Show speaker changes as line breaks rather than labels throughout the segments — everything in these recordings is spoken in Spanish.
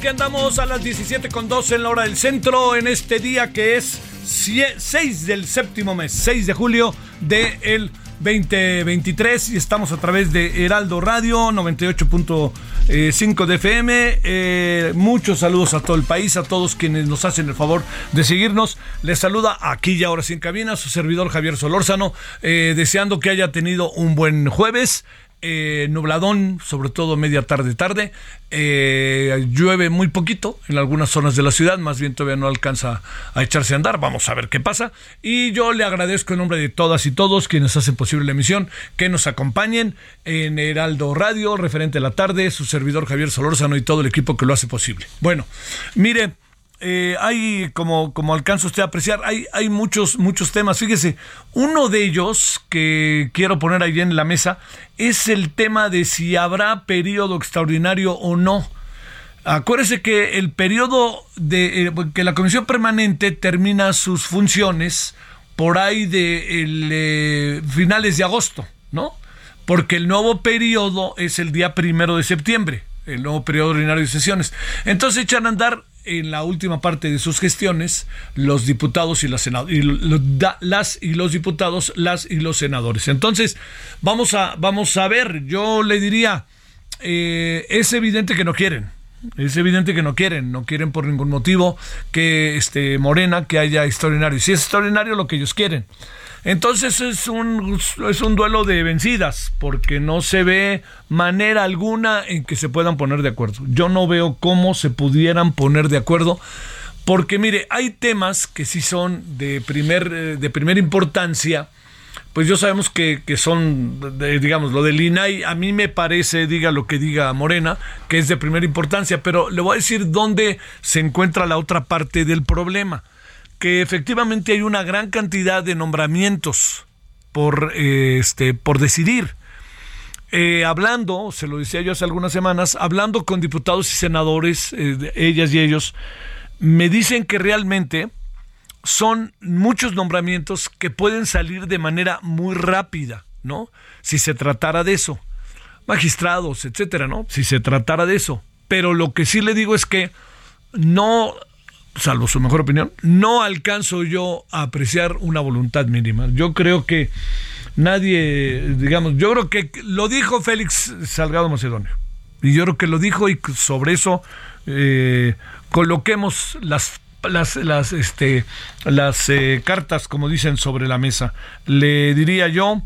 Aquí andamos a las 17 con 12 en la hora del centro en este día que es 6 del séptimo mes, 6 de julio del 2023 y estamos a través de Heraldo Radio 98.5 de FM. Eh, muchos saludos a todo el país, a todos quienes nos hacen el favor de seguirnos. Les saluda aquí y ahora sin cabina su servidor Javier Solórzano, eh, deseando que haya tenido un buen jueves. Eh, nubladón, sobre todo media tarde tarde. Eh, llueve muy poquito en algunas zonas de la ciudad, más bien todavía no alcanza a echarse a andar. Vamos a ver qué pasa. Y yo le agradezco en nombre de todas y todos quienes hacen posible la emisión que nos acompañen en Heraldo Radio, referente a la tarde, su servidor Javier Solórzano y todo el equipo que lo hace posible. Bueno, mire. Eh, hay, como, como alcanza usted a apreciar, hay, hay muchos, muchos temas. Fíjese, uno de ellos que quiero poner ahí en la mesa es el tema de si habrá periodo extraordinario o no. Acuérdese que el periodo de eh, que la comisión permanente termina sus funciones por ahí de eh, finales de agosto, ¿no? Porque el nuevo periodo es el día primero de septiembre, el nuevo periodo ordinario de sesiones. Entonces echan a andar en la última parte de sus gestiones los diputados y, las, y, las y los diputados, las y los senadores. Entonces, vamos a, vamos a ver, yo le diría, eh, es evidente que no quieren. Es evidente que no quieren, no quieren por ningún motivo que este Morena que haya extraordinario. Y si es extraordinario lo que ellos quieren. Entonces es un, es un duelo de vencidas, porque no se ve manera alguna en que se puedan poner de acuerdo. Yo no veo cómo se pudieran poner de acuerdo, porque mire, hay temas que sí son de, primer, de primera importancia, pues yo sabemos que, que son, digamos, lo del INAI, a mí me parece, diga lo que diga Morena, que es de primera importancia, pero le voy a decir dónde se encuentra la otra parte del problema que efectivamente hay una gran cantidad de nombramientos por, este, por decidir. Eh, hablando, se lo decía yo hace algunas semanas, hablando con diputados y senadores, eh, ellas y ellos, me dicen que realmente son muchos nombramientos que pueden salir de manera muy rápida, ¿no? Si se tratara de eso. Magistrados, etcétera, ¿no? Si se tratara de eso. Pero lo que sí le digo es que no salvo su mejor opinión, no alcanzo yo a apreciar una voluntad mínima. Yo creo que nadie, digamos, yo creo que lo dijo Félix Salgado Macedonio. Y yo creo que lo dijo y sobre eso eh, coloquemos las las, este, las eh, cartas, como dicen, sobre la mesa. Le diría yo,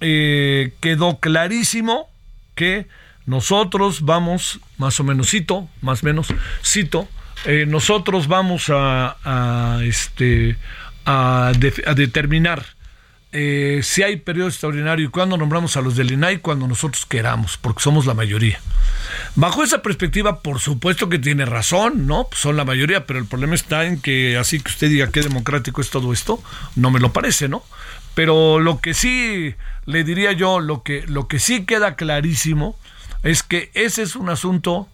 eh, quedó clarísimo que nosotros vamos, más o menos, cito, más o menos, cito, eh, nosotros vamos a, este, a, determinar eh, si hay periodo extraordinario y cuándo nombramos a los del INAI cuando nosotros queramos, porque somos la mayoría. Bajo esa perspectiva, por supuesto que tiene razón, ¿no? Pues son la mayoría, pero el problema está en que así que usted diga qué democrático es todo esto, no me lo parece, ¿no? Pero lo que sí le diría yo, lo que, lo que sí queda clarísimo es que ese es un asunto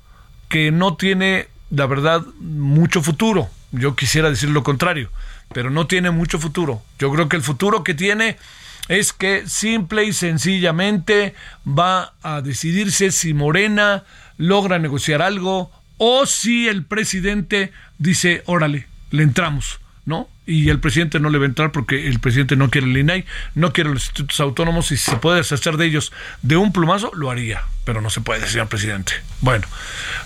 que no tiene, la verdad, mucho futuro. Yo quisiera decir lo contrario, pero no tiene mucho futuro. Yo creo que el futuro que tiene es que simple y sencillamente va a decidirse si Morena logra negociar algo o si el presidente dice, órale, le entramos, y el presidente no le va a entrar porque el presidente no quiere el INAI, no quiere los institutos autónomos y si se puede deshacer de ellos de un plumazo, lo haría, pero no se puede, señor presidente. Bueno,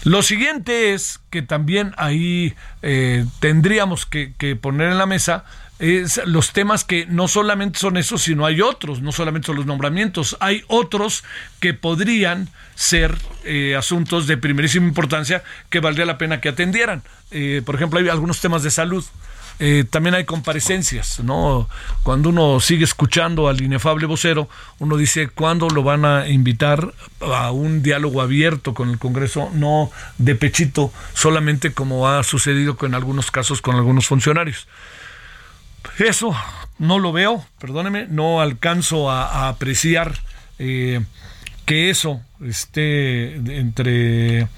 lo siguiente es que también ahí eh, tendríamos que, poner en la mesa es los temas que no solamente son esos, sino hay otros, no solamente son los nombramientos, hay otros que podrían ser eh, asuntos de primerísima importancia que valdría la pena que atendieran. Eh, por ejemplo, hay algunos temas de salud eh, también hay comparecencias, ¿no? Cuando uno sigue escuchando al inefable vocero, uno dice, ¿cuándo lo van a invitar a un diálogo abierto con el Congreso? No de pechito, solamente como ha sucedido en algunos casos con algunos funcionarios. Eso no lo veo, perdóneme, no alcanzo a, apreciar eh, que eso esté entre,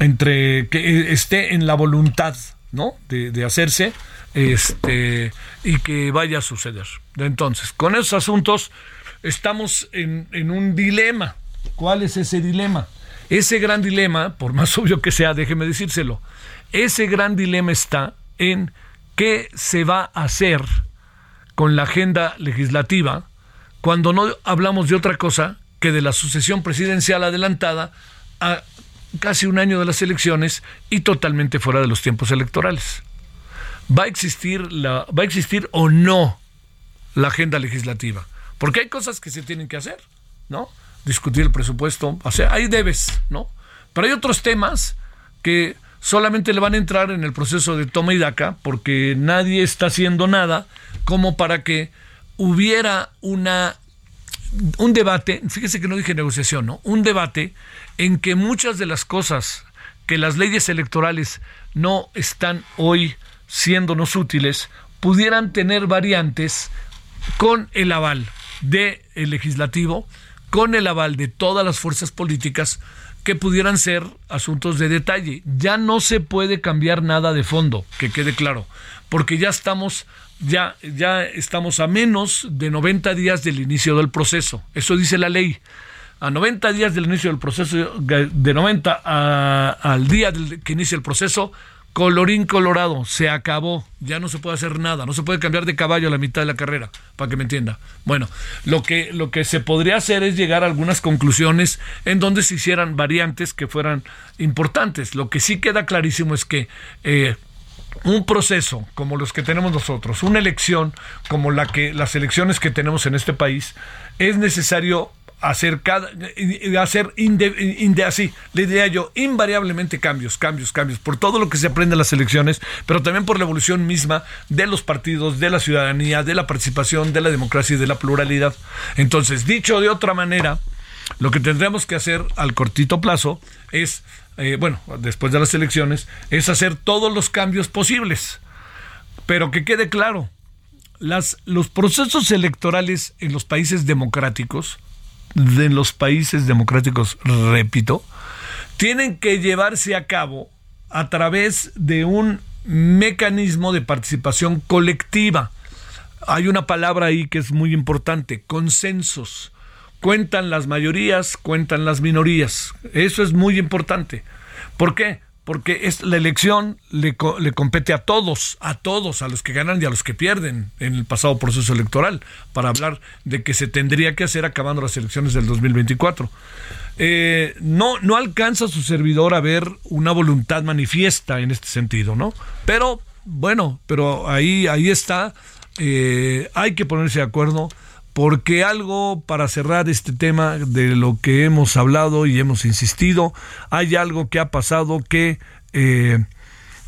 entre, que esté en la voluntad, ¿no? de, de hacerse este, y que vaya a suceder. Entonces, con esos asuntos estamos en, en un dilema. ¿Cuál es ese dilema? Ese gran dilema, por más obvio que sea, déjeme decírselo, ese gran dilema está en qué se va a hacer con la agenda legislativa cuando no hablamos de otra cosa que de la sucesión presidencial adelantada a casi un año de las elecciones y totalmente fuera de los tiempos electorales va a existir la, va a existir o no la agenda legislativa. Porque hay cosas que se tienen que hacer, ¿no? Discutir el presupuesto, o sea, hay debes, ¿no? Pero hay otros temas que solamente le van a entrar en el proceso de toma y daca porque nadie está haciendo nada como para que hubiera una un debate, fíjese que no dije negociación, ¿no? Un debate en que muchas de las cosas que las leyes electorales no están hoy siéndonos útiles, pudieran tener variantes con el aval del legislativo, con el aval de todas las fuerzas políticas que pudieran ser asuntos de detalle. Ya no se puede cambiar nada de fondo, que quede claro, porque ya estamos ya ya estamos a menos de 90 días del inicio del proceso. Eso dice la ley. A 90 días del inicio del proceso, de 90 al día que inicia el proceso, Colorín colorado, se acabó, ya no se puede hacer nada, no se puede cambiar de caballo a la mitad de la carrera, para que me entienda. Bueno, lo que, lo que se podría hacer es llegar a algunas conclusiones en donde se hicieran variantes que fueran importantes. Lo que sí queda clarísimo es que eh, un proceso como los que tenemos nosotros, una elección como la que las elecciones que tenemos en este país, es necesario hacer cada hacer así le diría yo invariablemente cambios cambios cambios por todo lo que se aprende en las elecciones pero también por la evolución misma de los partidos de la ciudadanía de la participación de la democracia y de la pluralidad. Entonces dicho de otra manera lo que tendremos que hacer al cortito plazo es eh, bueno después de las elecciones es hacer todos los cambios posibles. Pero que quede claro las, los procesos electorales en los países democráticos de los países democráticos, repito, tienen que llevarse a cabo a través de un mecanismo de participación colectiva. Hay una palabra ahí que es muy importante, consensos. Cuentan las mayorías, cuentan las minorías. Eso es muy importante. ¿Por qué? Porque es la elección le, le, compete a todos, a todos, a los que ganan y a los que pierden en el pasado proceso electoral, para hablar de que se tendría que hacer acabando las elecciones del 2024. Eh, no, no alcanza su servidor a ver una voluntad manifiesta en este sentido, ¿no? Pero, bueno, pero ahí, ahí está, eh, hay que ponerse de acuerdo porque algo para cerrar este tema de lo que hemos hablado y hemos insistido, hay algo que ha pasado que eh,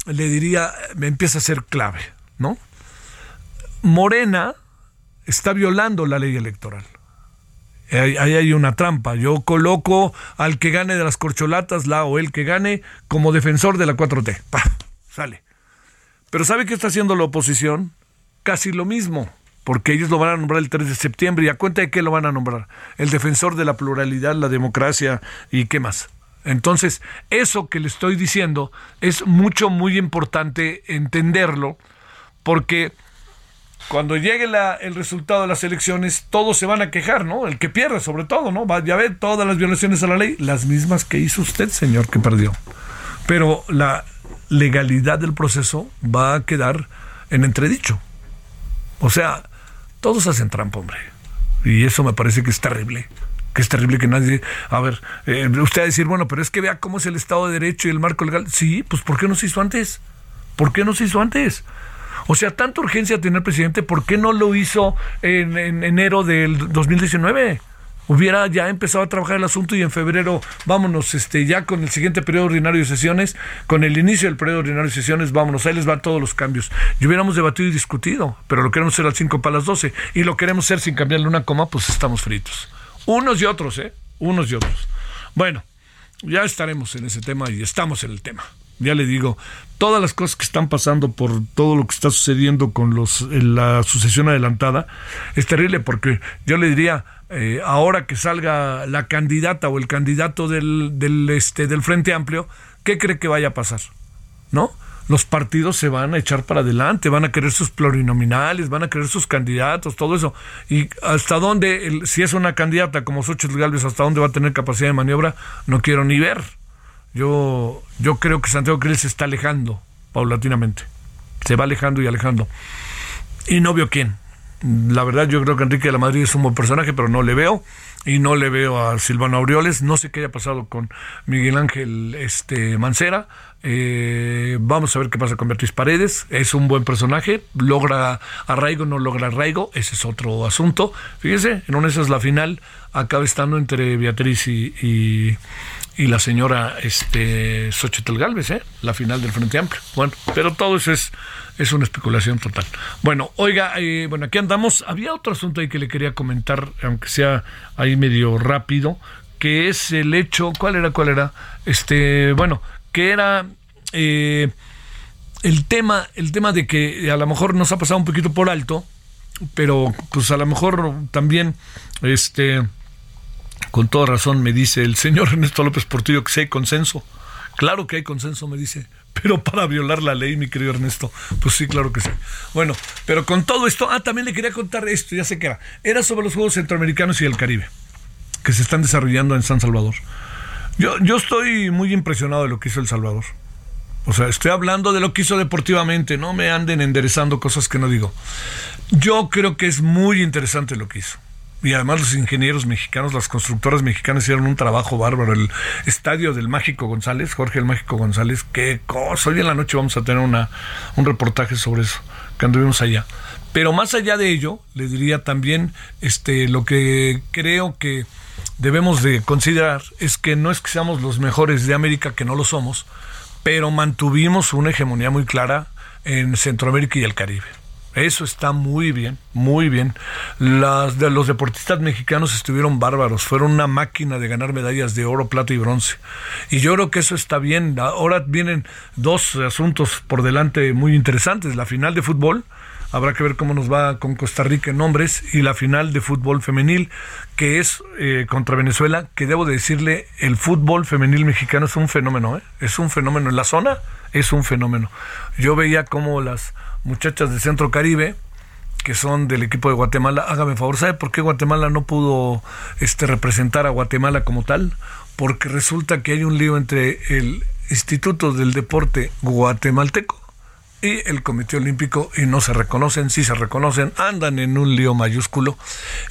le diría, me empieza a ser clave, ¿no? Morena está violando la ley electoral. Ahí, hay una trampa. Yo coloco al que gane de las corcholatas, la o el que gane, como defensor de la 4T. Sale. Pero ¿sabe qué está haciendo la oposición? Casi lo mismo, porque ellos lo van a nombrar el 3 de septiembre. ¿Y a cuenta de qué lo van a nombrar? El defensor de la pluralidad, la democracia y qué más. Entonces, eso que le estoy diciendo es mucho, muy importante entenderlo, porque cuando llegue el resultado de las elecciones, todos se van a quejar, ¿no? El que pierde, sobre todo, ¿no? Va a ver todas las violaciones a la ley, las mismas que hizo usted, señor, que perdió. Pero la legalidad del proceso va a quedar en entredicho. O sea, todos hacen trampa, hombre. Y eso me parece que es terrible que es terrible que nadie... A ver, eh, usted va a decir, bueno, pero es que vea cómo es el Estado de Derecho y el marco legal. Sí, pues ¿por qué no se hizo antes? ¿Por qué no se hizo antes? O sea, tanta urgencia tener presidente, ¿por qué no lo hizo en, enero del 2019? Hubiera ya empezado a trabajar el asunto y en febrero vámonos este ya con el siguiente periodo ordinario de sesiones, con el inicio del periodo ordinario de sesiones, vámonos, ahí les van todos los cambios. Y hubiéramos debatido y discutido, pero lo queremos hacer al 5 para las 12 y lo queremos hacer sin cambiarle una coma, pues estamos fritos. Unos y otros, ¿eh? Unos y otros. Bueno, ya estaremos en ese tema y estamos en el tema ya le digo, todas las cosas que están pasando por todo lo que está sucediendo con los, la sucesión adelantada, es terrible porque yo le diría, eh, ahora que salga la candidata o el candidato del, del, este, del Frente Amplio, ¿qué cree que vaya a pasar? ¿No? los partidos se van a echar para adelante, van a querer sus plurinominales, van a querer sus candidatos, todo eso. Y hasta dónde, si es una candidata como Xochitl Galvez, hasta dónde va a tener capacidad de maniobra, no quiero ni ver. Yo, yo creo que Santiago Krill se está alejando paulatinamente. Se va alejando y alejando. Y no veo quién. La verdad, yo creo que Enrique de la Madrid es un buen personaje, pero no le veo. Y no le veo a Silvano Aureoles. No sé qué haya pasado con Miguel Ángel este, Mancera. Eh, vamos a ver qué pasa con Beatriz Paredes. Es un buen personaje. Logra arraigo, no logra arraigo. Ese es otro asunto. Fíjese, en una de esas la final acaba estando entre Beatriz y y la señora este Xochitl Galvez, ¿eh? la final del Frente Amplio. Bueno, pero todo eso es, es una especulación total. Bueno, oiga, eh, bueno, aquí andamos. Había otro asunto ahí que le quería comentar, aunque sea ahí medio rápido, que es el hecho, ¿cuál era? ¿Cuál era? Este, bueno, que era eh, el tema, el tema de que a lo mejor nos ha pasado un poquito por alto, pero pues a lo mejor también, este con toda razón me dice el señor Ernesto López Portillo que sí hay consenso. Claro que hay consenso, me dice. Pero para violar la ley, mi querido Ernesto, pues sí, claro que sí. Bueno, pero con todo esto, ah, también le quería contar esto, ya sé que era. Era sobre los Juegos Centroamericanos y el Caribe, que se están desarrollando en San Salvador. Yo, yo estoy muy impresionado de lo que hizo El Salvador. O sea, estoy hablando de lo que hizo deportivamente, no me anden enderezando cosas que no digo. Yo creo que es muy interesante lo que hizo y además los ingenieros mexicanos, las constructoras mexicanas hicieron un trabajo bárbaro. El estadio del Mágico González, Jorge el Mágico González, qué cosa. Hoy en la noche vamos a tener una, un reportaje sobre eso, que anduvimos allá. Pero más allá de ello, le diría también este, lo que creo que debemos de considerar es que no es que seamos los mejores de América, que no lo somos, pero mantuvimos una hegemonía muy clara en Centroamérica y el Caribe. Eso está muy bien, muy bien. Las de los deportistas mexicanos estuvieron bárbaros, fueron una máquina de ganar medallas de oro, plata y bronce. Y yo creo que eso está bien. Ahora vienen dos asuntos por delante muy interesantes. La final de fútbol, habrá que ver cómo nos va con Costa Rica en hombres, y la final de fútbol femenil, que es eh, contra Venezuela, que debo de decirle, el fútbol femenil mexicano es un fenómeno, ¿eh? es un fenómeno en la zona, es un fenómeno. Yo veía cómo las muchachas de Centro Caribe, que son del equipo de Guatemala, hágame favor, ¿sabe por qué Guatemala no pudo este, representar a Guatemala como tal? Porque resulta que hay un lío entre el Instituto del Deporte guatemalteco y el Comité Olímpico y no se reconocen, sí se reconocen, andan en un lío mayúsculo.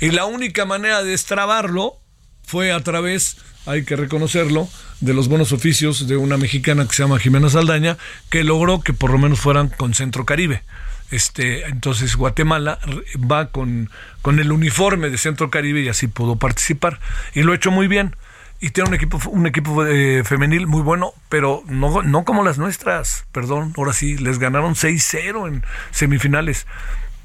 Y la única manera de destrabarlo fue a través, hay que reconocerlo, de los buenos oficios de una mexicana que se llama Jimena Saldaña, que logró que por lo menos fueran con Centro Caribe. Este, entonces Guatemala va con, con el uniforme de Centro Caribe y así pudo participar. Y lo ha hecho muy bien. y tiene un equipo, un equipo eh, femenil muy bueno, pero no, no como las nuestras, perdón, ahora sí, les ganaron 6-0 en semifinales.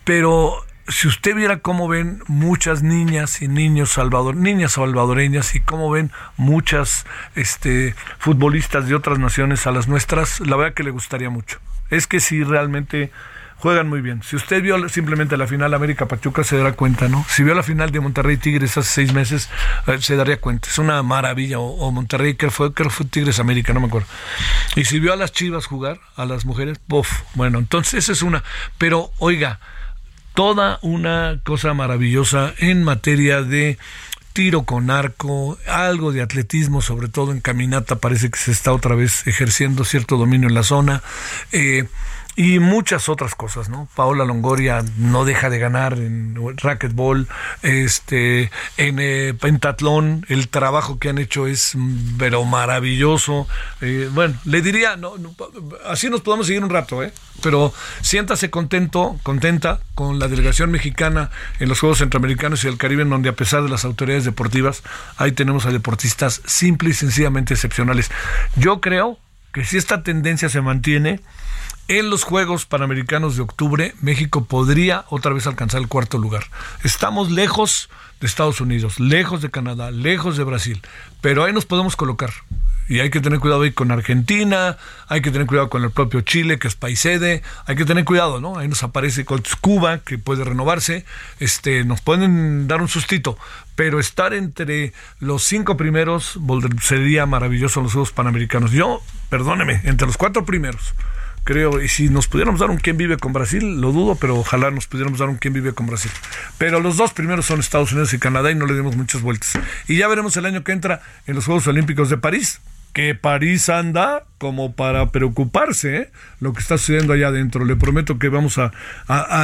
Pero si usted viera cómo ven muchas niñas y niños salvador, niñas salvadoreñas y cómo ven muchas este, futbolistas de otras naciones a las nuestras, la verdad que le gustaría mucho. Es que si realmente juegan muy bien. Si usted vio simplemente la final América Pachuca se dará cuenta, ¿no? Si vio la final de Monterrey Tigres hace seis meses eh, se daría cuenta. Es una maravilla. O, Monterrey que fue que fue Tigres América, no me acuerdo. Y si vio a las Chivas jugar a las mujeres, ¡buf! Bueno, entonces esa es una. Pero oiga, toda una cosa maravillosa en materia de tiro con arco, algo de atletismo, sobre todo en caminata, parece que se está otra vez ejerciendo cierto dominio en la zona. Eh, y muchas otras cosas, ¿no? Paola Longoria no deja de ganar en racquetball, este, en eh, pentatlón, el trabajo que han hecho es mm, pero maravilloso. Eh, bueno, le diría, no, así nos podemos seguir un rato, ¿eh? Pero siéntase contento, contenta con la delegación mexicana en los Juegos Centroamericanos y del Caribe, en donde a pesar de las autoridades deportivas, ahí tenemos a deportistas simple y sencillamente excepcionales. Yo creo que si esta tendencia se mantiene, en los Juegos Panamericanos de octubre, México podría otra vez alcanzar el cuarto lugar. Estamos lejos de Estados Unidos, lejos de Canadá, lejos de Brasil, pero ahí nos podemos colocar. Y hay que tener cuidado ahí con Argentina, hay que tener cuidado con el propio Chile, que es país sede, hay que tener cuidado, ¿no? Ahí nos aparece Cuba, que puede renovarse, este, nos pueden dar un sustito, pero estar entre los cinco primeros sería maravilloso en los Juegos Panamericanos. Yo, perdóneme, entre los cuatro primeros creo. Y si nos pudiéramos dar un quién vive con Brasil, lo dudo, pero ojalá nos pudiéramos dar un quién vive con Brasil. Pero los dos primeros son Estados Unidos y Canadá y no le dimos muchas vueltas. Y ya veremos el año que entra en los Juegos Olímpicos de París, que París anda como para preocuparse ¿eh? lo que está sucediendo allá adentro. Le prometo que vamos a,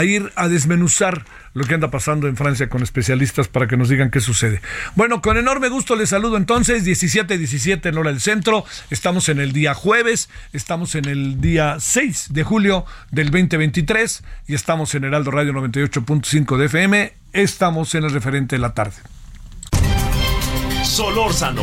ir a desmenuzar lo que anda pasando en Francia con especialistas para que nos digan qué sucede. Bueno, con enorme gusto les saludo entonces, 17-17 en hora del centro. Estamos en el día jueves, estamos en el día 6 de julio del 2023 y estamos en Heraldo Radio 98.5 de FM. Estamos en el referente de la tarde.
Solórzano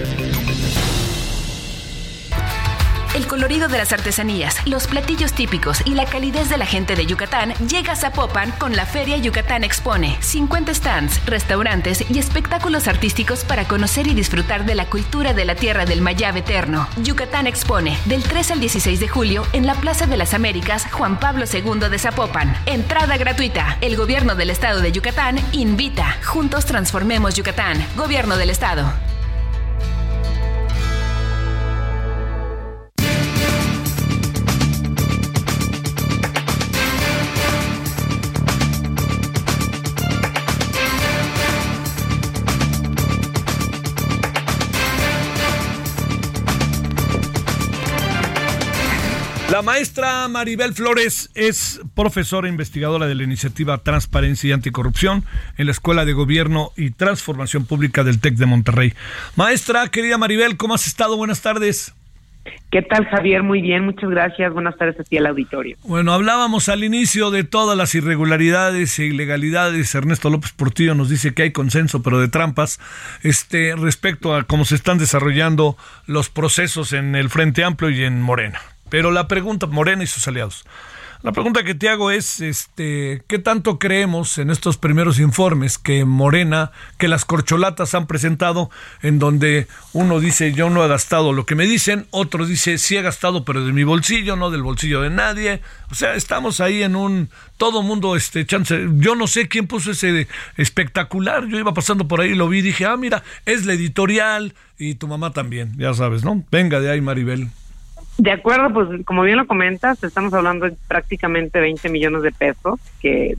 El colorido de las artesanías, los platillos típicos y la calidez de la gente de Yucatán llega a Zapopan con la Feria Yucatán Expone. 50 stands, restaurantes y espectáculos artísticos para conocer y disfrutar de la cultura de la tierra del Mayab eterno. Yucatán Expone, del 3 al 16 de julio en la Plaza de las Américas Juan Pablo II de Zapopan. Entrada gratuita. El gobierno del estado de Yucatán invita. Juntos transformemos Yucatán. Gobierno del estado.
La maestra Maribel Flores es profesora investigadora de la iniciativa Transparencia y Anticorrupción en la Escuela de Gobierno y Transformación Pública del TEC de Monterrey. Maestra, querida Maribel, ¿cómo has estado? Buenas tardes.
¿Qué tal, Javier? Muy bien, muchas gracias. Buenas tardes a ti al auditorio.
Bueno, hablábamos al inicio de todas las irregularidades e ilegalidades. Ernesto López Portillo nos dice que hay consenso, pero de trampas, este, respecto a cómo se están desarrollando los procesos en el Frente Amplio y en Morena. Pero la pregunta, Morena y sus aliados, la pregunta que te hago es, este, ¿qué tanto creemos en estos primeros informes que Morena, que las corcholatas han presentado, en donde uno dice yo no he gastado lo que me dicen, otro dice sí he gastado pero de mi bolsillo, no del bolsillo de nadie, o sea, estamos ahí en un todo mundo este chance, yo no sé quién puso ese espectacular, yo iba pasando por ahí y lo vi dije, ah mira, es la editorial y tu mamá también, ya sabes, ¿no? Venga de ahí Maribel.
De acuerdo, pues como bien lo comentas, estamos hablando de prácticamente 20 millones de pesos que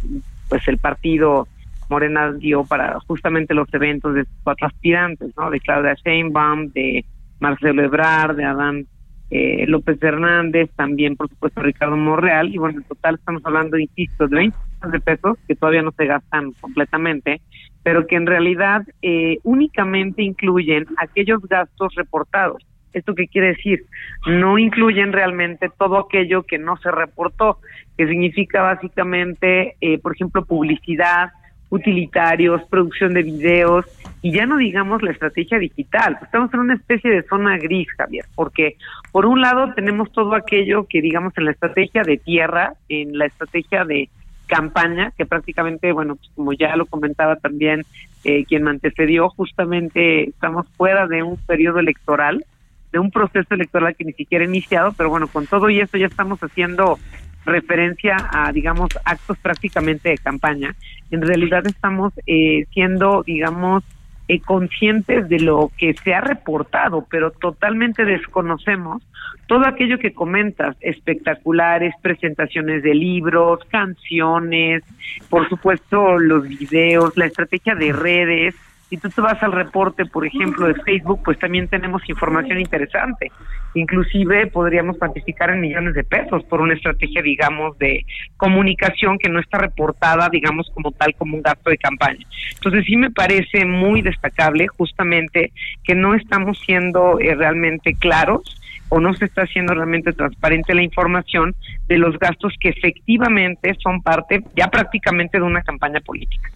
pues el partido Morena dio para justamente los eventos de cuatro aspirantes, ¿no? De Claudia Sheinbaum, de Marcelo Ebrard, de Adán eh, López Hernández, también por supuesto Ricardo Monreal, y bueno, en total estamos hablando, insisto, de 20 millones de pesos que todavía no se gastan completamente, pero que en realidad eh, únicamente incluyen aquellos gastos reportados ¿Esto qué quiere decir? No incluyen realmente todo aquello que no se reportó, que significa básicamente, eh, por ejemplo, publicidad utilitarios, producción de videos y ya no digamos la estrategia digital. Estamos en una especie de zona gris, Javier, porque por un lado tenemos todo aquello que digamos en la estrategia de tierra, en la estrategia de campaña, que prácticamente, bueno, pues como ya lo comentaba también eh, quien me antecedió, justamente estamos fuera de un periodo electoral, de un proceso electoral que ni siquiera ha iniciado, pero bueno, con todo y eso ya estamos haciendo referencia a, digamos, actos prácticamente de campaña. En realidad estamos eh, siendo, digamos, eh, conscientes de lo que se ha reportado, pero totalmente desconocemos todo aquello que comentas, espectaculares, presentaciones de libros, canciones, por supuesto los videos, la estrategia de redes, si tú te vas al reporte, por ejemplo, de Facebook, pues también tenemos información interesante. Inclusive podríamos cuantificar en millones de pesos por una estrategia, digamos, de comunicación que no está reportada, digamos, como tal, como un gasto de campaña. Entonces sí me parece muy destacable justamente que no estamos siendo eh, realmente claros o no se está haciendo realmente transparente la información de los gastos que efectivamente son parte ya prácticamente de una campaña política.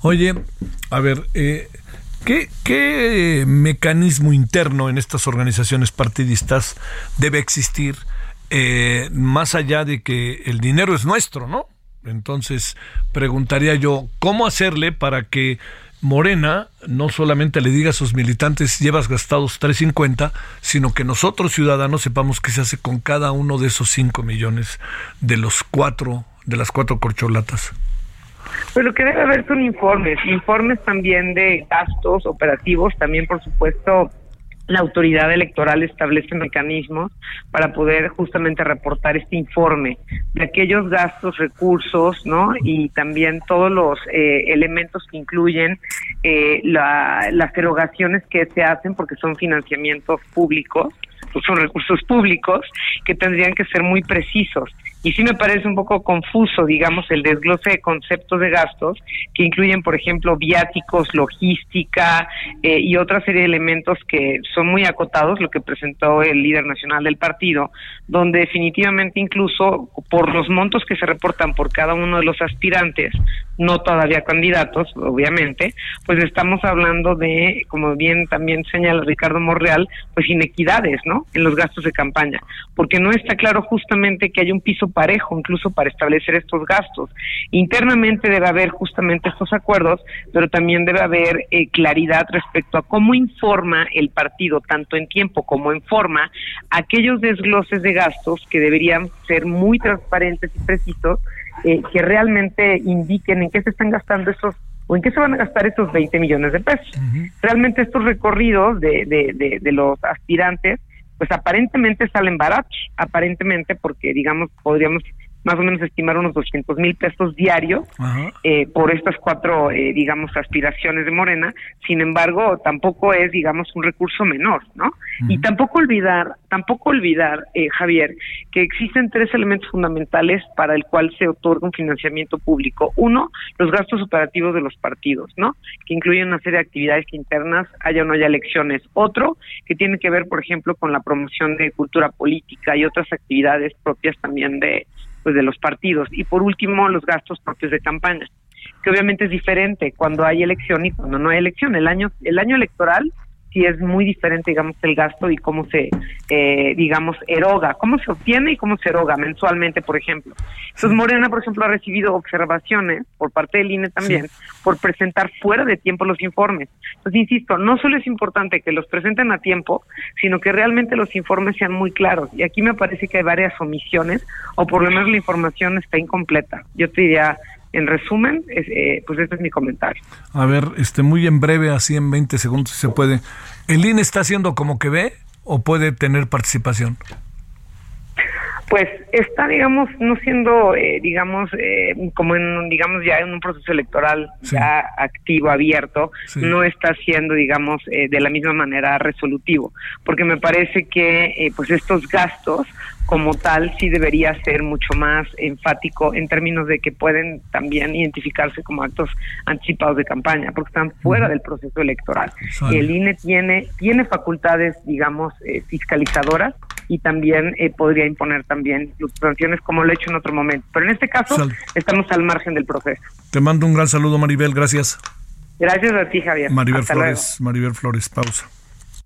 Oye, a ver, eh, ¿qué, mecanismo interno en estas organizaciones partidistas debe existir eh, más allá de que el dinero es nuestro, ¿no? Entonces, preguntaría yo, ¿cómo hacerle para que Morena no solamente le diga a sus militantes llevas gastados 350, sino que nosotros ciudadanos sepamos qué se hace con cada uno de esos 5 millones de los cuatro, de las cuatro corcholatas?
Pues lo que debe haber son informes, informes también de gastos operativos, también por supuesto la autoridad electoral establece mecanismos para poder justamente reportar este informe de aquellos gastos, recursos, ¿no? Y también todos los eh, elementos que incluyen eh, las erogaciones que se hacen porque son financiamientos públicos, pues son recursos públicos que tendrían que ser muy precisos y sí me parece un poco confuso, digamos, el desglose de conceptos de gastos que incluyen, por ejemplo, viáticos, logística eh, y otra serie de elementos que son muy acotados, lo que presentó el líder nacional del partido, donde definitivamente incluso por los montos que se reportan por cada uno de los aspirantes, no todavía candidatos, obviamente, pues estamos hablando de, como bien también señala Ricardo Morreal, pues inequidades, ¿no? En los gastos de campaña, porque no está claro justamente que hay un piso parejo incluso para establecer estos gastos. Internamente debe haber justamente estos acuerdos, pero también debe haber eh, claridad respecto a cómo informa el partido, tanto en tiempo como en forma, aquellos desgloses de gastos que deberían ser muy transparentes y precisos, eh, que realmente indiquen en qué se están gastando esos o en qué se van a gastar esos 20 millones de pesos. Realmente estos recorridos de, de, de los aspirantes pues aparentemente salen baratos, aparentemente porque digamos podríamos más o menos estimar unos 200 mil pesos diarios eh, por estas cuatro, eh, digamos, aspiraciones de Morena. Sin embargo, tampoco es, digamos, un recurso menor, ¿no? Y tampoco olvidar, tampoco olvidar, eh, Javier, que existen tres elementos fundamentales para el cual se otorga un financiamiento público. Uno, los gastos operativos de los partidos, ¿no? Que incluyen una serie de actividades internas, haya o no haya elecciones. Otro, que tiene que ver, por ejemplo, con la promoción de cultura política y otras actividades propias también de pues de los partidos y por último los gastos propios de campaña que obviamente es diferente cuando hay elección y cuando no hay elección. El año el año electoral sí es muy diferente, digamos, el gasto y cómo se, eh, digamos, eroga, cómo se obtiene y cómo se eroga mensualmente, por ejemplo. Entonces, Morena, por ejemplo, ha recibido observaciones por parte del INE también por presentar fuera de tiempo los informes. Entonces, insisto, no solo es importante que los presenten a tiempo, sino que realmente los informes sean muy claros. Y aquí me parece que hay varias omisiones, o por lo menos la información está incompleta. Yo te diría, en resumen, eh, pues este es mi comentario.
A ver, este muy en breve, así en 20 segundos si se puede. ¿El INE está haciendo como que ve o puede tener participación?
Pues está, digamos, no siendo, eh, digamos, eh, como en, digamos, ya en un proceso electoral ya activo, abierto, no está siendo, digamos, de la misma manera resolutivo, porque me parece que, pues, estos gastos como tal sí debería ser mucho más enfático en términos de que pueden también identificarse como actos anticipados de campaña, porque están fuera del proceso electoral. El INE tiene, tiene facultades, digamos, eh, fiscalizadoras, y también eh, podría imponer también sus sanciones como lo he hecho en otro momento. Pero en este caso estamos al margen del proceso.
Te mando un gran saludo, Maribel. Gracias.
Gracias a ti, Javier.
Maribel Flores. Maribel Flores, pausa.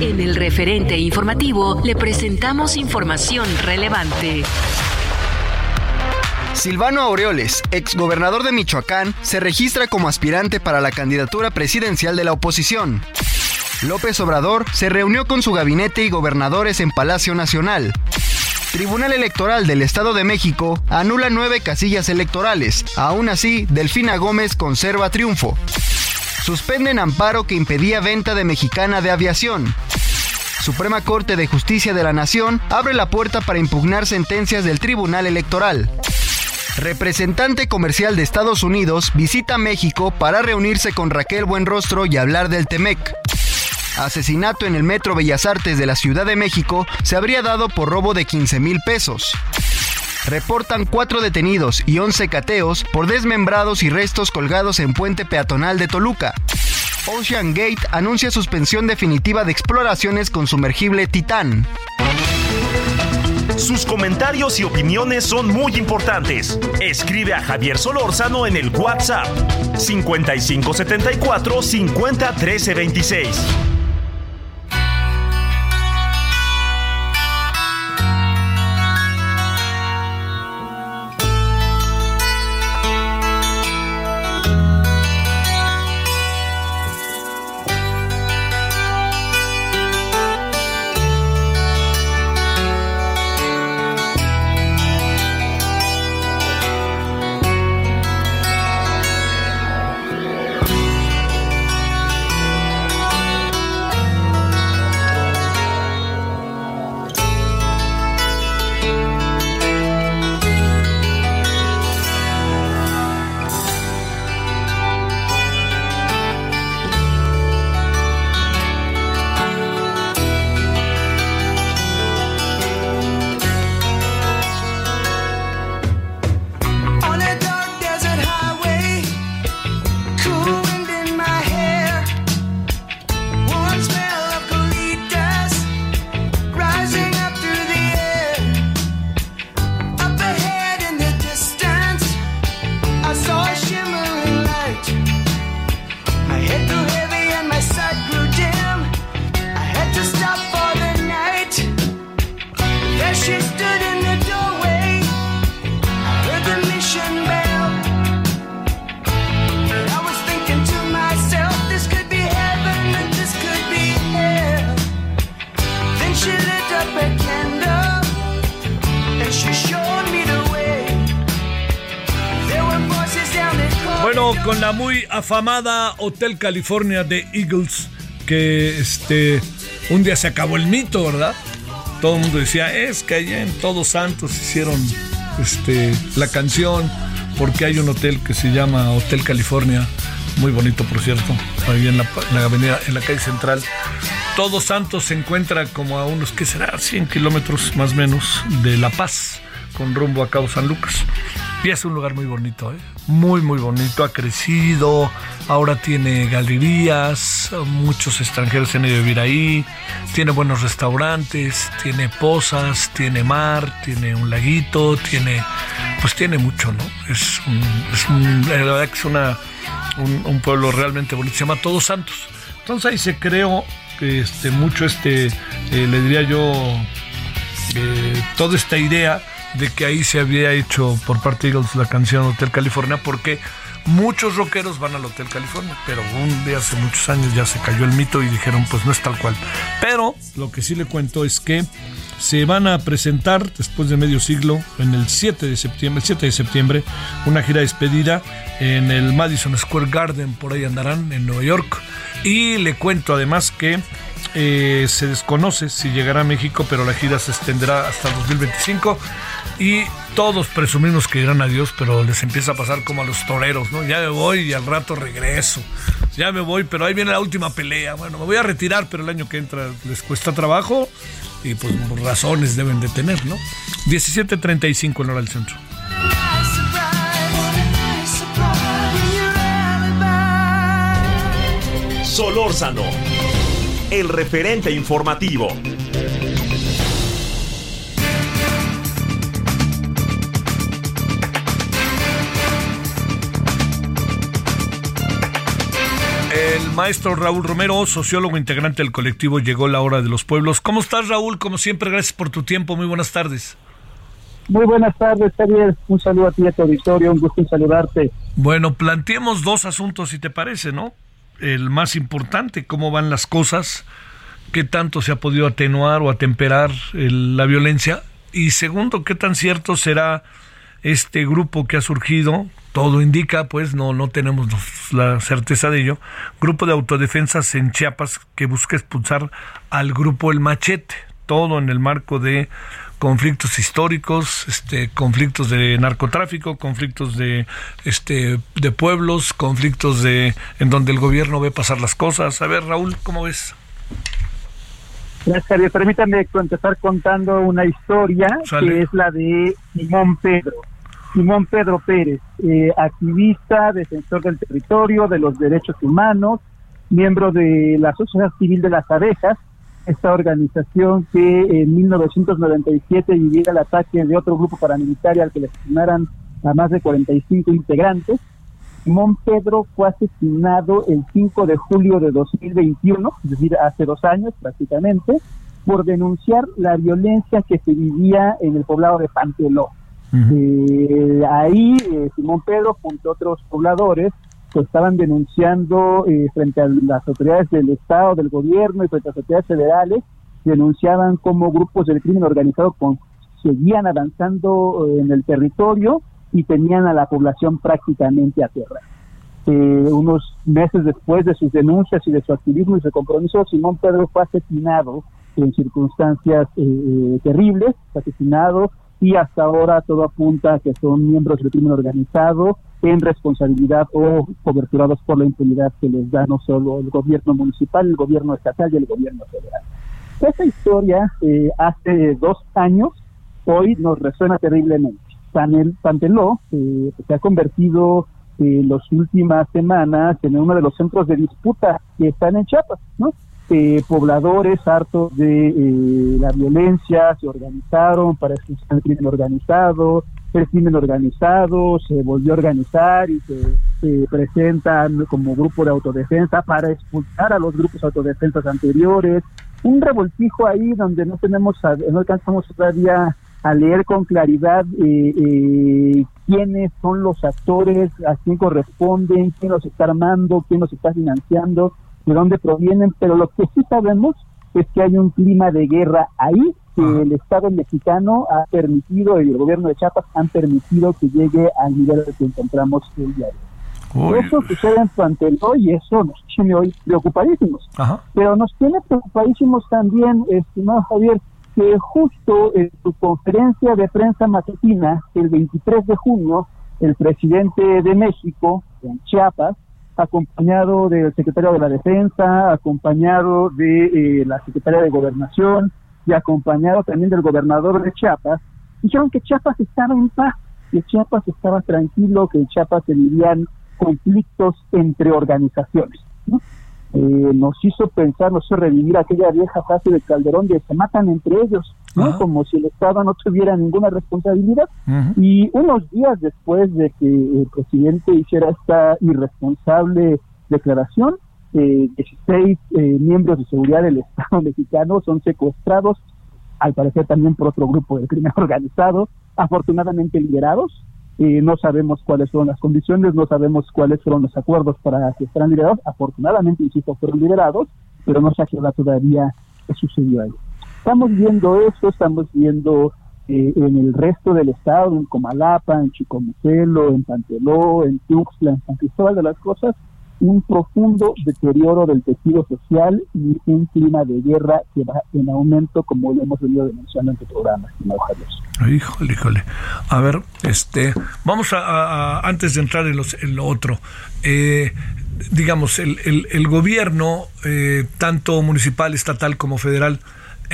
En el referente informativo le presentamos información relevante.
Silvano Aureoles, exgobernador de Michoacán, se registra como aspirante para la candidatura presidencial de la oposición. López Obrador se reunió con su gabinete y gobernadores en Palacio Nacional. Tribunal Electoral del Estado de México anula nueve casillas electorales. Aún así, Delfina Gómez conserva triunfo. Suspenden amparo que impedía venta de mexicana de aviación. Suprema Corte de Justicia de la Nación abre la puerta para impugnar sentencias del Tribunal Electoral. Representante comercial de Estados Unidos visita México para reunirse con Raquel Buenrostro y hablar del TEMEC. Asesinato en el Metro Bellas Artes de la Ciudad de México se habría dado por robo de 15 mil pesos. Reportan cuatro detenidos y 11 cateos por desmembrados y restos colgados en puente peatonal de Toluca. Ocean Gate anuncia suspensión definitiva de exploraciones con sumergible Titán.
Sus comentarios y opiniones son muy importantes. Escribe a Javier Solórzano en el WhatsApp 5574 50 13 26.
Afamada Hotel California de Eagles, que este un día se acabó el mito, ¿verdad? Todo el mundo decía, es que allá en Todos Santos hicieron este, la canción, porque hay un hotel que se llama Hotel California, muy bonito por cierto, ahí en la, en la avenida, en la calle central. Todos Santos se encuentra como a unos, ¿qué será? 100 kilómetros más o menos de La Paz, con rumbo a Cabo San Lucas. Y es un lugar muy bonito, ¿eh? muy muy bonito, ha crecido, ahora tiene galerías, muchos extranjeros ido a vivir ahí, tiene buenos restaurantes, tiene pozas, tiene mar, tiene un laguito, tiene, pues tiene mucho, ¿no? Es, que es una, un, pueblo realmente bonito, se llama Todos Santos. Entonces ahí se creó este, mucho este, eh, le diría yo, eh, toda esta idea de que ahí se había hecho por parte de Eagles la canción Hotel California porque muchos rockeros van al Hotel California, pero un día hace muchos años ya se cayó el mito y dijeron pues no es tal cual. Pero lo que sí le cuento es que se van a presentar después de medio siglo en el 7 de septiembre, el 7 de septiembre, una gira despedida en el Madison Square Garden, por ahí andarán en Nueva York. Y le cuento además que eh, se desconoce si llegará a México, pero la gira se extenderá hasta 2025 y todos presumimos que irán a Dios, pero les empieza a pasar como a los toreros, ¿no? Ya me voy y al rato regreso. Ya me voy, pero ahí viene la última pelea. Bueno, me voy a retirar, pero el año que entra les cuesta trabajo y pues razones deben de tener, ¿no? 17.35 en hora del centro.
Solórzano, el referente informativo.
El maestro Raúl Romero, sociólogo integrante del colectivo Llegó la Hora de los Pueblos. ¿Cómo estás, Raúl? Como siempre, gracias por tu tiempo. Muy buenas tardes.
Muy buenas tardes, Javier. Un saludo a ti a tu auditorio. Un gusto en saludarte.
Bueno, planteemos dos asuntos, si te parece, ¿no? El más importante, cómo van las cosas, qué tanto se ha podido atenuar o atemperar la violencia. Y segundo, qué tan cierto será este grupo que ha surgido, todo indica, pues no, no tenemos la certeza de ello, grupo de autodefensas en Chiapas que busca expulsar al grupo El Machete, todo en el marco de conflictos históricos, este, conflictos de narcotráfico, conflictos de, este, de pueblos, conflictos de en donde el gobierno ve pasar las cosas. A ver, Raúl, ¿cómo ves?
Gracias, Javier. Permítame empezar contando una historia que es la de Simón Pedro. Simón Pedro Pérez, eh, activista, defensor del territorio, de los derechos humanos, miembro de la Sociedad Civil de las Abejas, esta organización que en 1997 viviera el ataque de otro grupo paramilitar al que le asesinaran a más de 45 integrantes. Simón Pedro fue asesinado el 5 de julio de 2021, es decir, hace dos años prácticamente, por denunciar la violencia que se vivía en el poblado de Panteló. Eh, ahí eh, Simón Pedro junto a otros pobladores pues, estaban denunciando eh, frente a las autoridades del Estado, del gobierno y frente a las autoridades federales, denunciaban cómo grupos del crimen organizado seguían avanzando en el territorio y tenían a la población prácticamente a tierra. unos meses después de sus denuncias y de su activismo y su compromiso, Simón Pedro fue asesinado en circunstancias terribles, asesinado y hasta ahora todo apunta a que son miembros del crimen organizado en responsabilidad o coberturados por la impunidad que les da no solo el gobierno municipal, el gobierno estatal y el gobierno federal. Esa historia eh, hace dos años, hoy nos resuena terriblemente. Panteló eh, se ha convertido en las últimas semanas en uno de los centros de disputa que están en Chiapas, ¿no? Eh, pobladores hartos de eh, la violencia se organizaron para expulsar el crimen organizado, el crimen organizado se volvió a organizar y se, presentan como grupo de autodefensa para expulsar a los grupos autodefensas anteriores. Un revoltijo ahí donde no tenemos, no alcanzamos todavía a leer con claridad eh, eh, quiénes son los actores, a quién corresponden, quién los está armando, quién los está financiando de dónde provienen, pero lo que sí sabemos es que hay un clima de guerra ahí que el Estado mexicano ha permitido y el gobierno de Chiapas han permitido que llegue al nivel que encontramos el día de hoy. Eso sucede en Panteló y eso nos tiene hoy preocupadísimos. Pero nos tiene preocupadísimos también, estimado Javier, que justo en su conferencia de prensa matutina, el 23 de junio, el presidente de México, en Chiapas, acompañado del secretario de la Defensa, acompañado de eh, la secretaria de Gobernación y acompañado también del gobernador de Chiapas, dijeron que Chiapas estaba en paz, que Chiapas estaba tranquilo, que en Chiapas se vivían conflictos entre organizaciones. Eh, nos hizo pensar, nos hizo revivir aquella vieja frase de Calderón de se matan entre ellos, ¿no? Como si el Estado no tuviera ninguna responsabilidad. Y unos días después de que el presidente hiciera esta irresponsable declaración, eh, 16 eh, miembros de seguridad del Estado mexicano son secuestrados al parecer también por otro grupo de crimen organizado, afortunadamente liberados. Eh, no sabemos cuáles fueron las condiciones, no sabemos cuáles fueron los acuerdos para que fueran liberados. Afortunadamente, insisto, fueron liberados, pero no se aclara todavía qué sucedió ahí. Estamos viendo esto, estamos viendo eh, en el resto del estado, en Comalapa, en Chicomucelo, en Panteló, en Tuxtla, en San Cristóbal de las Cosas, un profundo deterioro del tejido social y un clima de guerra que va en aumento, como lo hemos venido denunciando en tu programa, estimado
Híjole, híjole. A ver, este, vamos a, antes de entrar en, los, en lo otro, eh, digamos, el, el, gobierno, eh, tanto municipal, estatal como federal,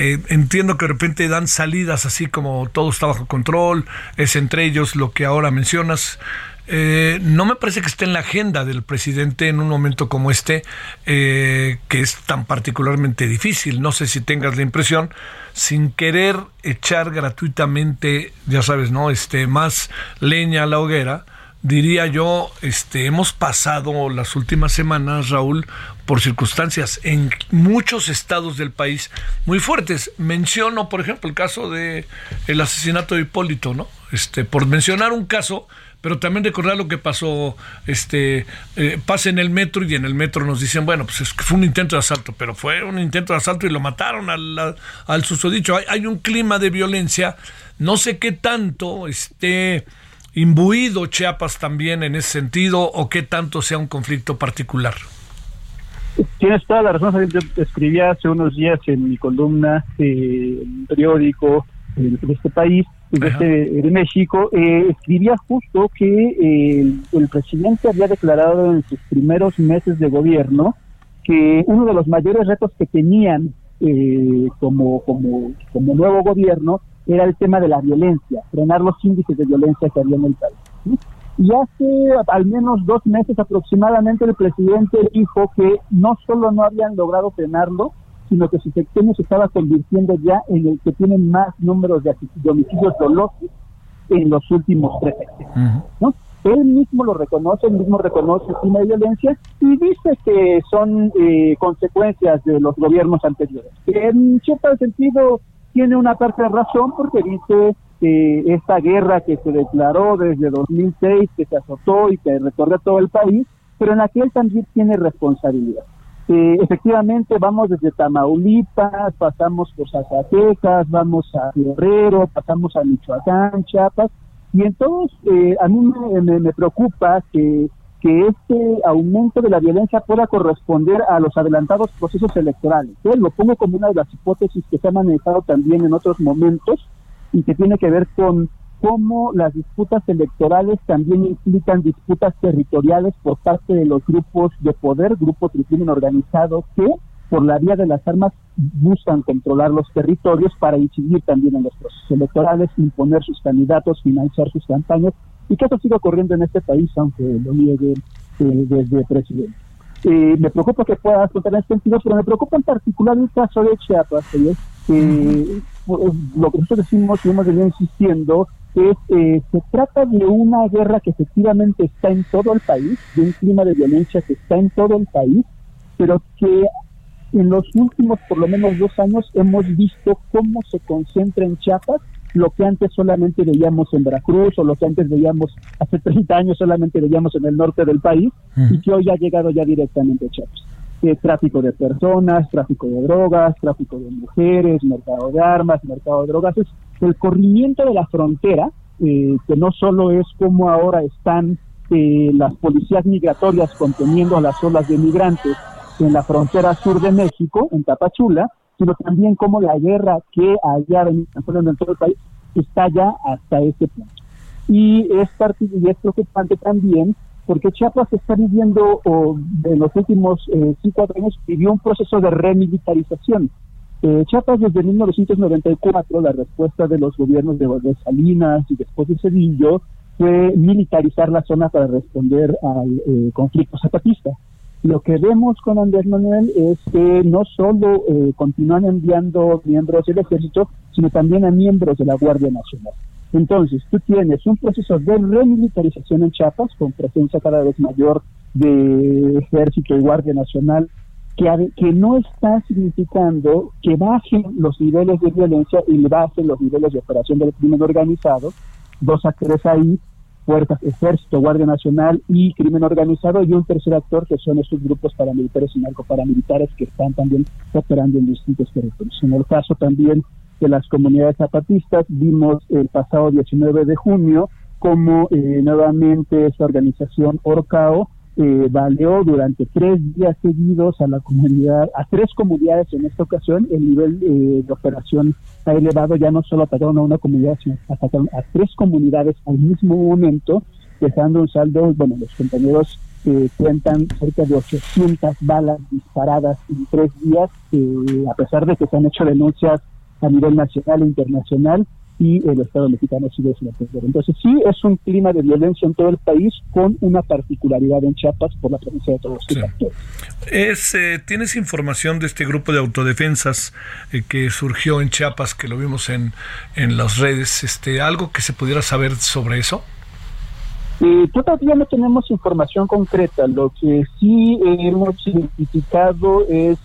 eh, entiendo que de repente dan salidas así como todo está bajo control, es entre ellos lo que ahora mencionas, eh, no me parece que esté en la agenda del presidente en un momento como este, eh, que es tan particularmente difícil. No sé si tengas la impresión, sin querer echar gratuitamente, ya sabes, ¿no? Este, más leña a la hoguera, diría yo, este, hemos pasado las últimas semanas, Raúl, por circunstancias en muchos estados del país muy fuertes. Menciono, por ejemplo, el caso de el asesinato de Hipólito, ¿no? Este, por mencionar un caso pero también recordar lo que pasó, este, eh, pasa en el metro y en el metro nos dicen, bueno, pues es que fue un intento de asalto, pero fue un intento de asalto y lo mataron al, al susodicho. Hay, hay un clima de violencia, no sé qué tanto esté imbuido Chiapas también en ese sentido o qué tanto sea un conflicto particular.
Tienes toda la razón, escribí hace unos días en mi columna, eh, en un periódico de este país, este, de, México, eh, escribía justo que eh, el presidente había declarado en sus primeros meses de gobierno que uno de los mayores retos que tenían eh, como, como, como nuevo gobierno era el tema de la violencia, frenar los índices de violencia que había en el país. Y hace al menos dos meses aproximadamente el presidente dijo que no solo no habían logrado frenarlo, sino que su sexenio se estaba convirtiendo ya en el que tiene más números de, homicidios dolosos en los últimos tres años. ¿no? Él mismo lo reconoce, él mismo reconoce de violencia y dice que son eh, consecuencias de los gobiernos anteriores. En cierto sentido tiene una parte de razón porque dice que esta guerra que se declaró desde 2006, que se azotó y que recorre todo el país, pero en la que él también tiene responsabilidad. Eh, efectivamente, vamos desde Tamaulipas, pasamos por Zacatecas, vamos a Guerrero, pasamos a Michoacán, Chiapas, y entonces eh, a mí me, preocupa que, que este aumento de la violencia pueda corresponder a los adelantados procesos electorales. ¿eh? Lo pongo como una de las hipótesis que se han manejado también en otros momentos y que tiene que ver con cómo las disputas electorales también implican disputas territoriales por parte de los grupos de poder, grupos de crimen organizado que por la vía de las armas buscan controlar los territorios para incidir también en los procesos electorales, imponer sus candidatos, financiar sus campañas, y que eso sigue ocurriendo en este país, aunque lo niegue eh, desde presidente. Eh, me preocupa que pueda contar en este sentido, pero me preocupa en particular el caso de Chiapas, que eh, lo que nosotros decimos y hemos venido insistiendo es, eh, se trata de una guerra que efectivamente está en todo el país, de un clima de violencia que está en todo el país, pero que en los últimos por lo menos dos años hemos visto cómo se concentra en Chiapas lo que antes solamente veíamos en Veracruz o lo que antes veíamos hace 30 años solamente veíamos en el norte del país y que hoy ha llegado ya directamente a Chiapas. Eh, tráfico de personas, tráfico de drogas, tráfico de mujeres, mercado de armas, mercado de drogas. Es el corrimiento de la frontera, eh, que no solo es como ahora están eh, las policías migratorias conteniendo a las olas de migrantes en la frontera sur de México, en Tapachula, sino también como la guerra que allá en todo el país está ya hasta ese punto. Y es, y es preocupante también porque Chiapas está viviendo, en los últimos eh, cinco años, vivió un proceso de remilitarización. Eh, Chiapas desde 1994, la respuesta de los gobiernos de, Salinas y después de Cedillo fue militarizar la zona para responder al eh, conflicto zapatista. Lo que vemos con Andrés Manuel es que no solo eh, continúan enviando miembros del ejército, sino también a miembros de la Guardia Nacional. Entonces, tú tienes un proceso de remilitarización en Chiapas, con presencia cada vez mayor de ejército y Guardia Nacional que, que no está significando que bajen los niveles de violencia y bajen los niveles de operación del crimen organizado, dos actores ahí, fuerzas, ejército, Guardia Nacional y crimen organizado, y un tercer actor que son estos grupos paramilitares y narcoparamilitares que están también operando en distintos territorios. En el caso también de las comunidades zapatistas, vimos el pasado 19 de junio como eh, nuevamente esta organización Orcao eh, valió durante tres días seguidos a la comunidad, a tres comunidades en esta ocasión, el nivel eh, de operación ha elevado, ya no solo atacaron a una comunidad, sino atacaron a tres comunidades al mismo momento, dejando un saldo, bueno, los compañeros eh, cuentan cerca de 800 balas disparadas en tres días, a pesar de que se han hecho denuncias a nivel nacional e internacional, y el Estado mexicano sigue sin atender. Entonces sí es un clima de violencia en todo el país con una particularidad en Chiapas por la presencia de todos los actores.
Es, eh, ¿Tienes información de este grupo de autodefensas eh, que surgió en Chiapas, que lo vimos en, en las redes? Este, ¿Algo que se pudiera saber sobre eso?
Eh, todavía no tenemos información concreta. Lo que sí hemos identificado es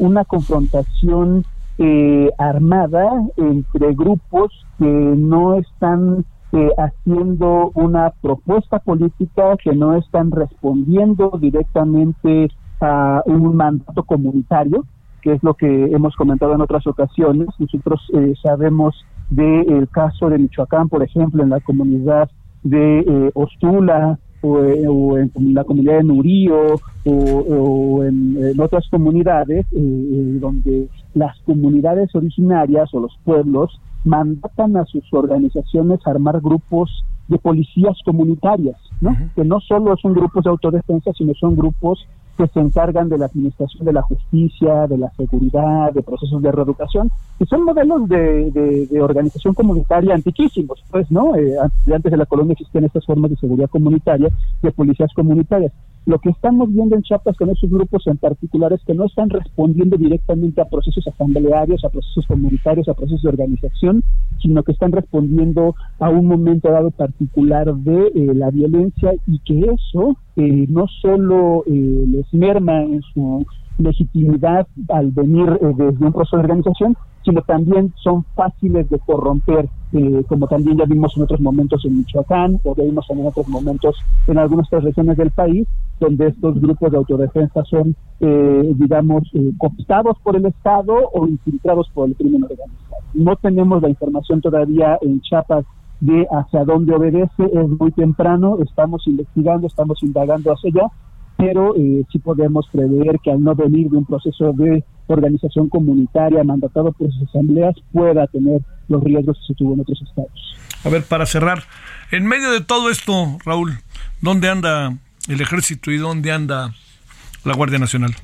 una confrontación eh, armada entre grupos que no están eh, haciendo una propuesta política, que no están respondiendo directamente a un mandato comunitario, que es lo que hemos comentado en otras ocasiones. Nosotros eh, sabemos del caso de Michoacán, por ejemplo, en la comunidad de eh, Ostula, o, en la comunidad de Nurío o, en, otras comunidades donde las comunidades originarias o los pueblos mandatan a sus organizaciones a armar grupos de policías comunitarias, ¿no? Que no solo son grupos de autodefensa, sino son grupos que se encargan de la administración de la justicia, de la seguridad, de procesos de reeducación, y son modelos de, de, organización comunitaria antiquísimos, pues, ¿no? Eh, antes de la colonia existían estas formas de seguridad comunitaria, de policías comunitarias. Lo que estamos viendo en Chiapas con esos grupos en particular es que no están respondiendo directamente a procesos asamblearios, a procesos comunitarios, a procesos de organización, sino que están respondiendo a un momento dado particular de eh, la violencia y que eso eh, no solo eh, les merma en su legitimidad al venir desde un proceso de organización, sino también son fáciles de corromper, eh, como también ya vimos en otros momentos en Michoacán, o vimos en otros momentos en algunas otras regiones del país, donde estos grupos de autodefensa son, eh, digamos, eh, cooptados por el Estado o infiltrados por el crimen organizado. No tenemos la información todavía en Chiapas de hacia dónde obedece, es muy temprano, estamos investigando, estamos indagando hacia allá, pero eh, sí podemos prever que al no venir de un proceso de organización comunitaria mandatado por sus asambleas pueda tener los riesgos que se tuvo en otros estados.
A ver, para cerrar, en medio de todo esto, Raúl, ¿dónde anda el ejército y dónde anda la Guardia Nacional?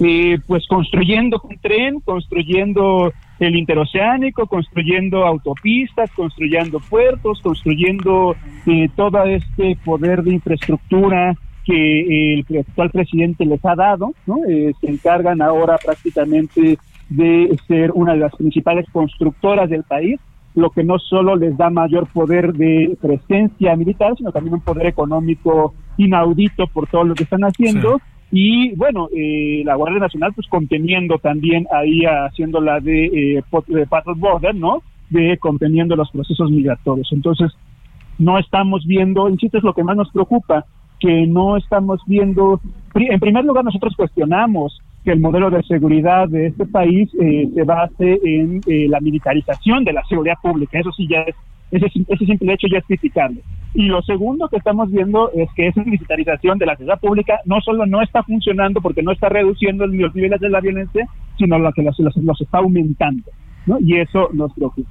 Eh, pues construyendo un tren, construyendo el interoceánico, construyendo autopistas, construyendo puertos, construyendo eh, todo este poder de infraestructura que el actual presidente les ha dado, ¿no? Eh, se encargan ahora prácticamente de ser una de las principales constructoras del país, lo que no solo les da mayor poder de presencia militar, sino también un poder económico inaudito por todo lo que están haciendo. Y bueno, eh, la Guardia Nacional pues conteniendo también ahí, haciendo la de, eh, de patrol border, ¿no? De conteniendo los procesos migratorios. Entonces, no estamos viendo, insisto, es lo que más nos preocupa, que no estamos viendo, en primer lugar nosotros cuestionamos que el modelo de seguridad de este país eh, se base en eh, la militarización de la seguridad pública, eso sí ya es, ese, ese simple hecho ya es criticable. Y lo segundo que estamos viendo es que esa militarización de la seguridad pública no solo no está funcionando porque no está reduciendo los niveles de la violencia, sino lo que los, los, está aumentando, ¿no? Y eso nos preocupa.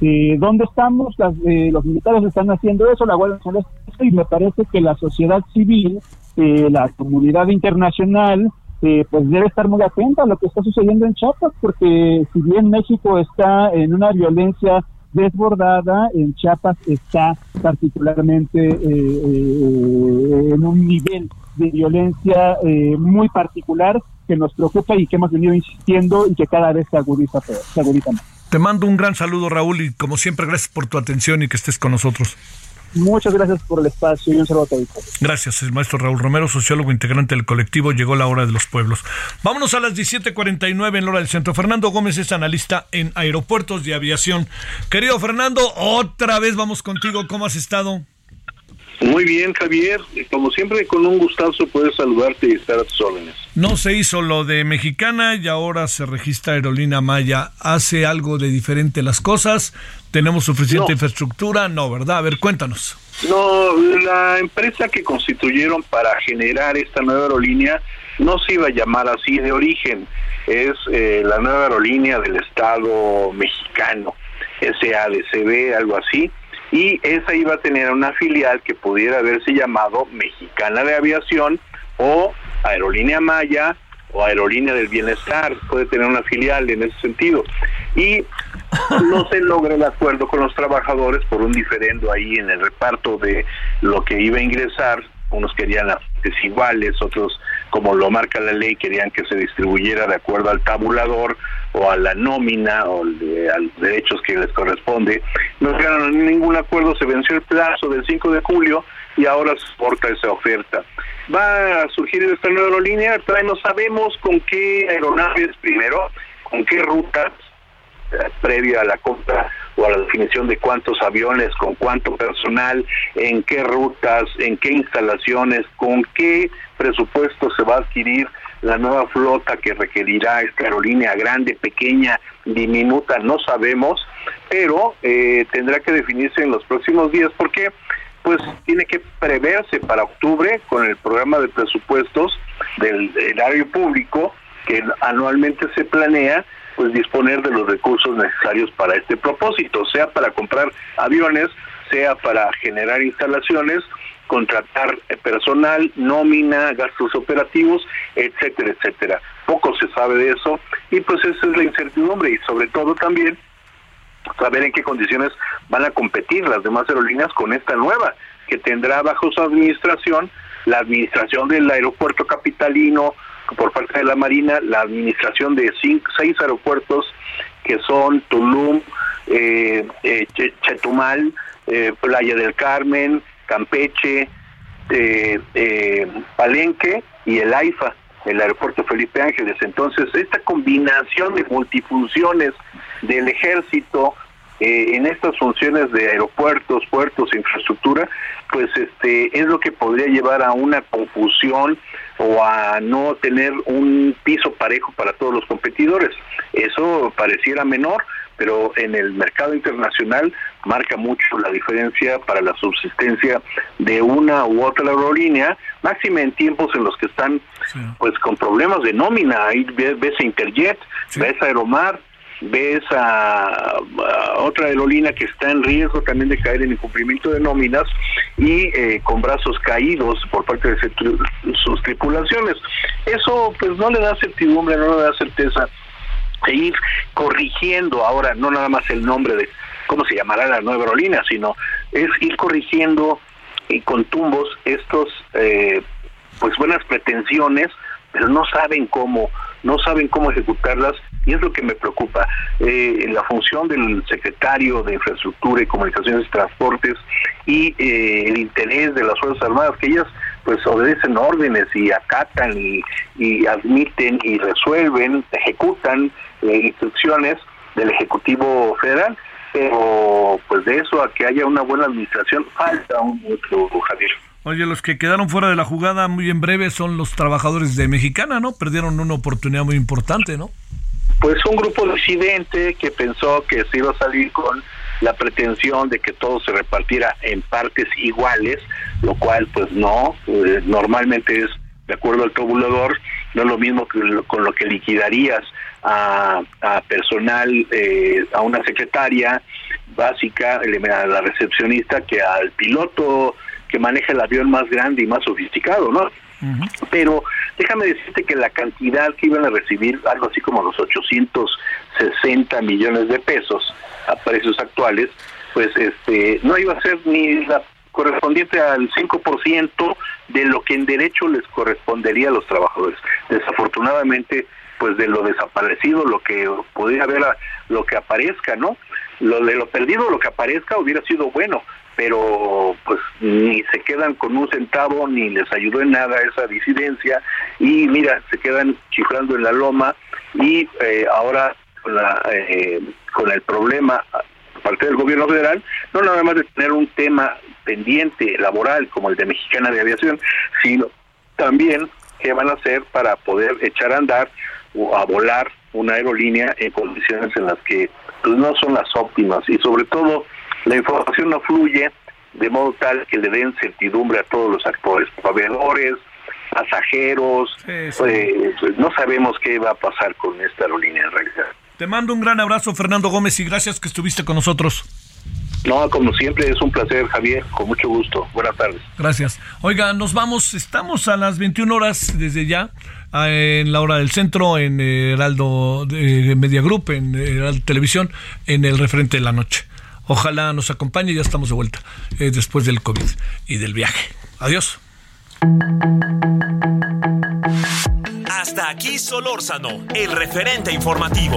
Eh, ¿Dónde estamos? Eh, los militares están haciendo eso, la Guardia Nacional y me parece que la sociedad civil, eh, la comunidad internacional, eh, pues debe estar muy atenta a lo que está sucediendo en Chiapas, porque si bien México está en una violencia desbordada, en Chiapas está particularmente en un nivel de violencia muy particular que nos preocupa y que hemos venido insistiendo y que cada vez se agudiza, Se agudiza más.
Te mando un gran saludo, Raúl, y como siempre, gracias por tu atención y que estés con nosotros.
Muchas gracias por el espacio y un saludo a todos.
Gracias, el maestro Raúl Romero, sociólogo integrante del colectivo Llegó la hora de los pueblos. Vámonos a las 17:49 en la hora del centro. Fernando Gómez es analista en aeropuertos y aviación. Querido Fernando, otra vez vamos contigo. ¿Cómo has estado?
Muy bien, Javier. Como siempre, con un gustazo poder saludarte y estar a tus órdenes.
No se hizo lo de Mexicana y ahora se registra Aerolínea Maya. ¿Hace algo de diferente las cosas? ¿Tenemos suficiente infraestructura? No, ¿verdad? A ver, cuéntanos.
No, la empresa que constituyeron para generar esta nueva aerolínea no se iba a llamar así de origen. Es eh, la nueva aerolínea del Estado mexicano, SADCB, algo así y esa iba a tener una filial que pudiera haberse llamado Mexicana de Aviación o Aerolínea Maya o Aerolínea del Bienestar, puede tener una filial en ese sentido. Y no se logra el acuerdo con los trabajadores por un diferendo ahí en el reparto de lo que iba a ingresar, unos querían iguales, otros como lo marca la ley, querían que se distribuyera de acuerdo al tabulador o a la nómina o a los derechos que les corresponde. No llegaron ningún acuerdo, se venció el plazo del 5 de julio y ahora se porta esa oferta. Va a surgir esta nueva aerolínea, todavía no sabemos con qué aeronaves primero, con qué rutas, eh, previa a la compra o a la definición de cuántos aviones, con cuánto personal, en qué rutas, en qué instalaciones, con qué presupuesto se va a adquirir la nueva flota que requerirá esta aerolínea grande, pequeña, diminuta, no sabemos, pero eh, tendrá que definirse en los próximos días porque pues tiene que preverse para octubre con el programa de presupuestos del erario público que anualmente se planea pues disponer de los recursos necesarios para este propósito, sea para comprar aviones, sea para generar instalaciones contratar personal, nómina, gastos operativos, etcétera, etcétera. Poco se sabe de eso y pues esa es la incertidumbre y sobre todo también saber en qué condiciones van a competir las demás aerolíneas con esta nueva que tendrá bajo su administración la administración del aeropuerto capitalino por parte de la Marina, la administración de cinco, seis aeropuertos que son Tulum, eh, eh Chetumal, eh, Playa del Carmen, Campeche, eh, eh, Palenque y el AIFA, el aeropuerto Felipe Ángeles. Entonces, esta combinación de multifunciones del ejército eh, en estas funciones de aeropuertos, puertos, infraestructura, pues este es lo que podría llevar a una confusión o a no tener un piso parejo para todos los competidores. Eso pareciera menor, pero en el mercado internacional marca mucho la diferencia para la subsistencia de una u otra aerolínea, máxima en tiempos en los que están pues con problemas de nómina, ahí ves a Interjet, ves a Aeromar, ves a, otra aerolínea que está en riesgo también de caer en incumplimiento de nóminas y eh, con brazos caídos por parte de sus tripulaciones. Eso pues no le da certidumbre, no le da certeza e ir corrigiendo ahora no nada más el nombre de cómo se llamará la nueva aerolínea, sino es ir corrigiendo y con tumbos estos eh, pues buenas pretensiones, pero no saben cómo, no saben cómo ejecutarlas y es lo que me preocupa. Eh, la función del secretario de Infraestructura y Comunicaciones y Transportes y eh, el interés de las Fuerzas Armadas, que ellas pues obedecen órdenes y acatan y, admiten y resuelven, ejecutan eh, instrucciones del Ejecutivo Federal, pero pues de eso a que haya una buena administración falta un mucho, Javier.
Oye, los que quedaron fuera de la jugada muy en breve son los trabajadores de Mexicana, ¿no? Perdieron una oportunidad muy importante, ¿no?
Pues un grupo disidente que pensó que se iba a salir con la pretensión de que todo se repartiera en partes iguales, lo cual pues no, eh, normalmente es de acuerdo al tabulador, no es lo mismo que con lo que liquidarías a, personal, eh, a una secretaria básica, a la recepcionista, que al piloto que maneja el avión más grande y más sofisticado, ¿no? Pero déjame decirte que la cantidad que iban a recibir, algo así como los 860 millones de pesos a precios actuales, pues este no iba a ser ni la correspondiente al 5% de lo que en derecho les correspondería a los trabajadores. Desafortunadamente, pues de lo desaparecido, lo que podría haber, lo que aparezca, ¿no? Lo de lo perdido, lo que aparezca hubiera sido bueno, pero pues ni se quedan con un centavo ni les ayudó en nada esa disidencia y mira, se quedan chiflando en la loma y eh, ahora con, la, eh, con el problema parte del gobierno federal, no nada más de tener un tema pendiente laboral como el de Mexicana de Aviación, sino también qué van a hacer para poder echar a andar o a volar una aerolínea en condiciones en las que pues, no son las óptimas y sobre todo la información no fluye de modo tal que le den certidumbre a todos los actores, proveedores, pasajeros, pues, no sabemos qué va a pasar con esta aerolínea en realidad.
Te mando un gran abrazo, Fernando Gómez, y gracias que estuviste con nosotros.
No, como siempre, es un placer, Javier, con mucho gusto. Buenas tardes.
Gracias. Oiga, nos vamos, estamos a las 21 horas desde ya, en la hora del centro, en Heraldo de Media Group, en Heraldo Televisión, en el referente de la noche. Ojalá nos acompañe, ya estamos de vuelta eh, después del COVID y del viaje. Adiós.
Hasta aquí Solórzano, el referente informativo.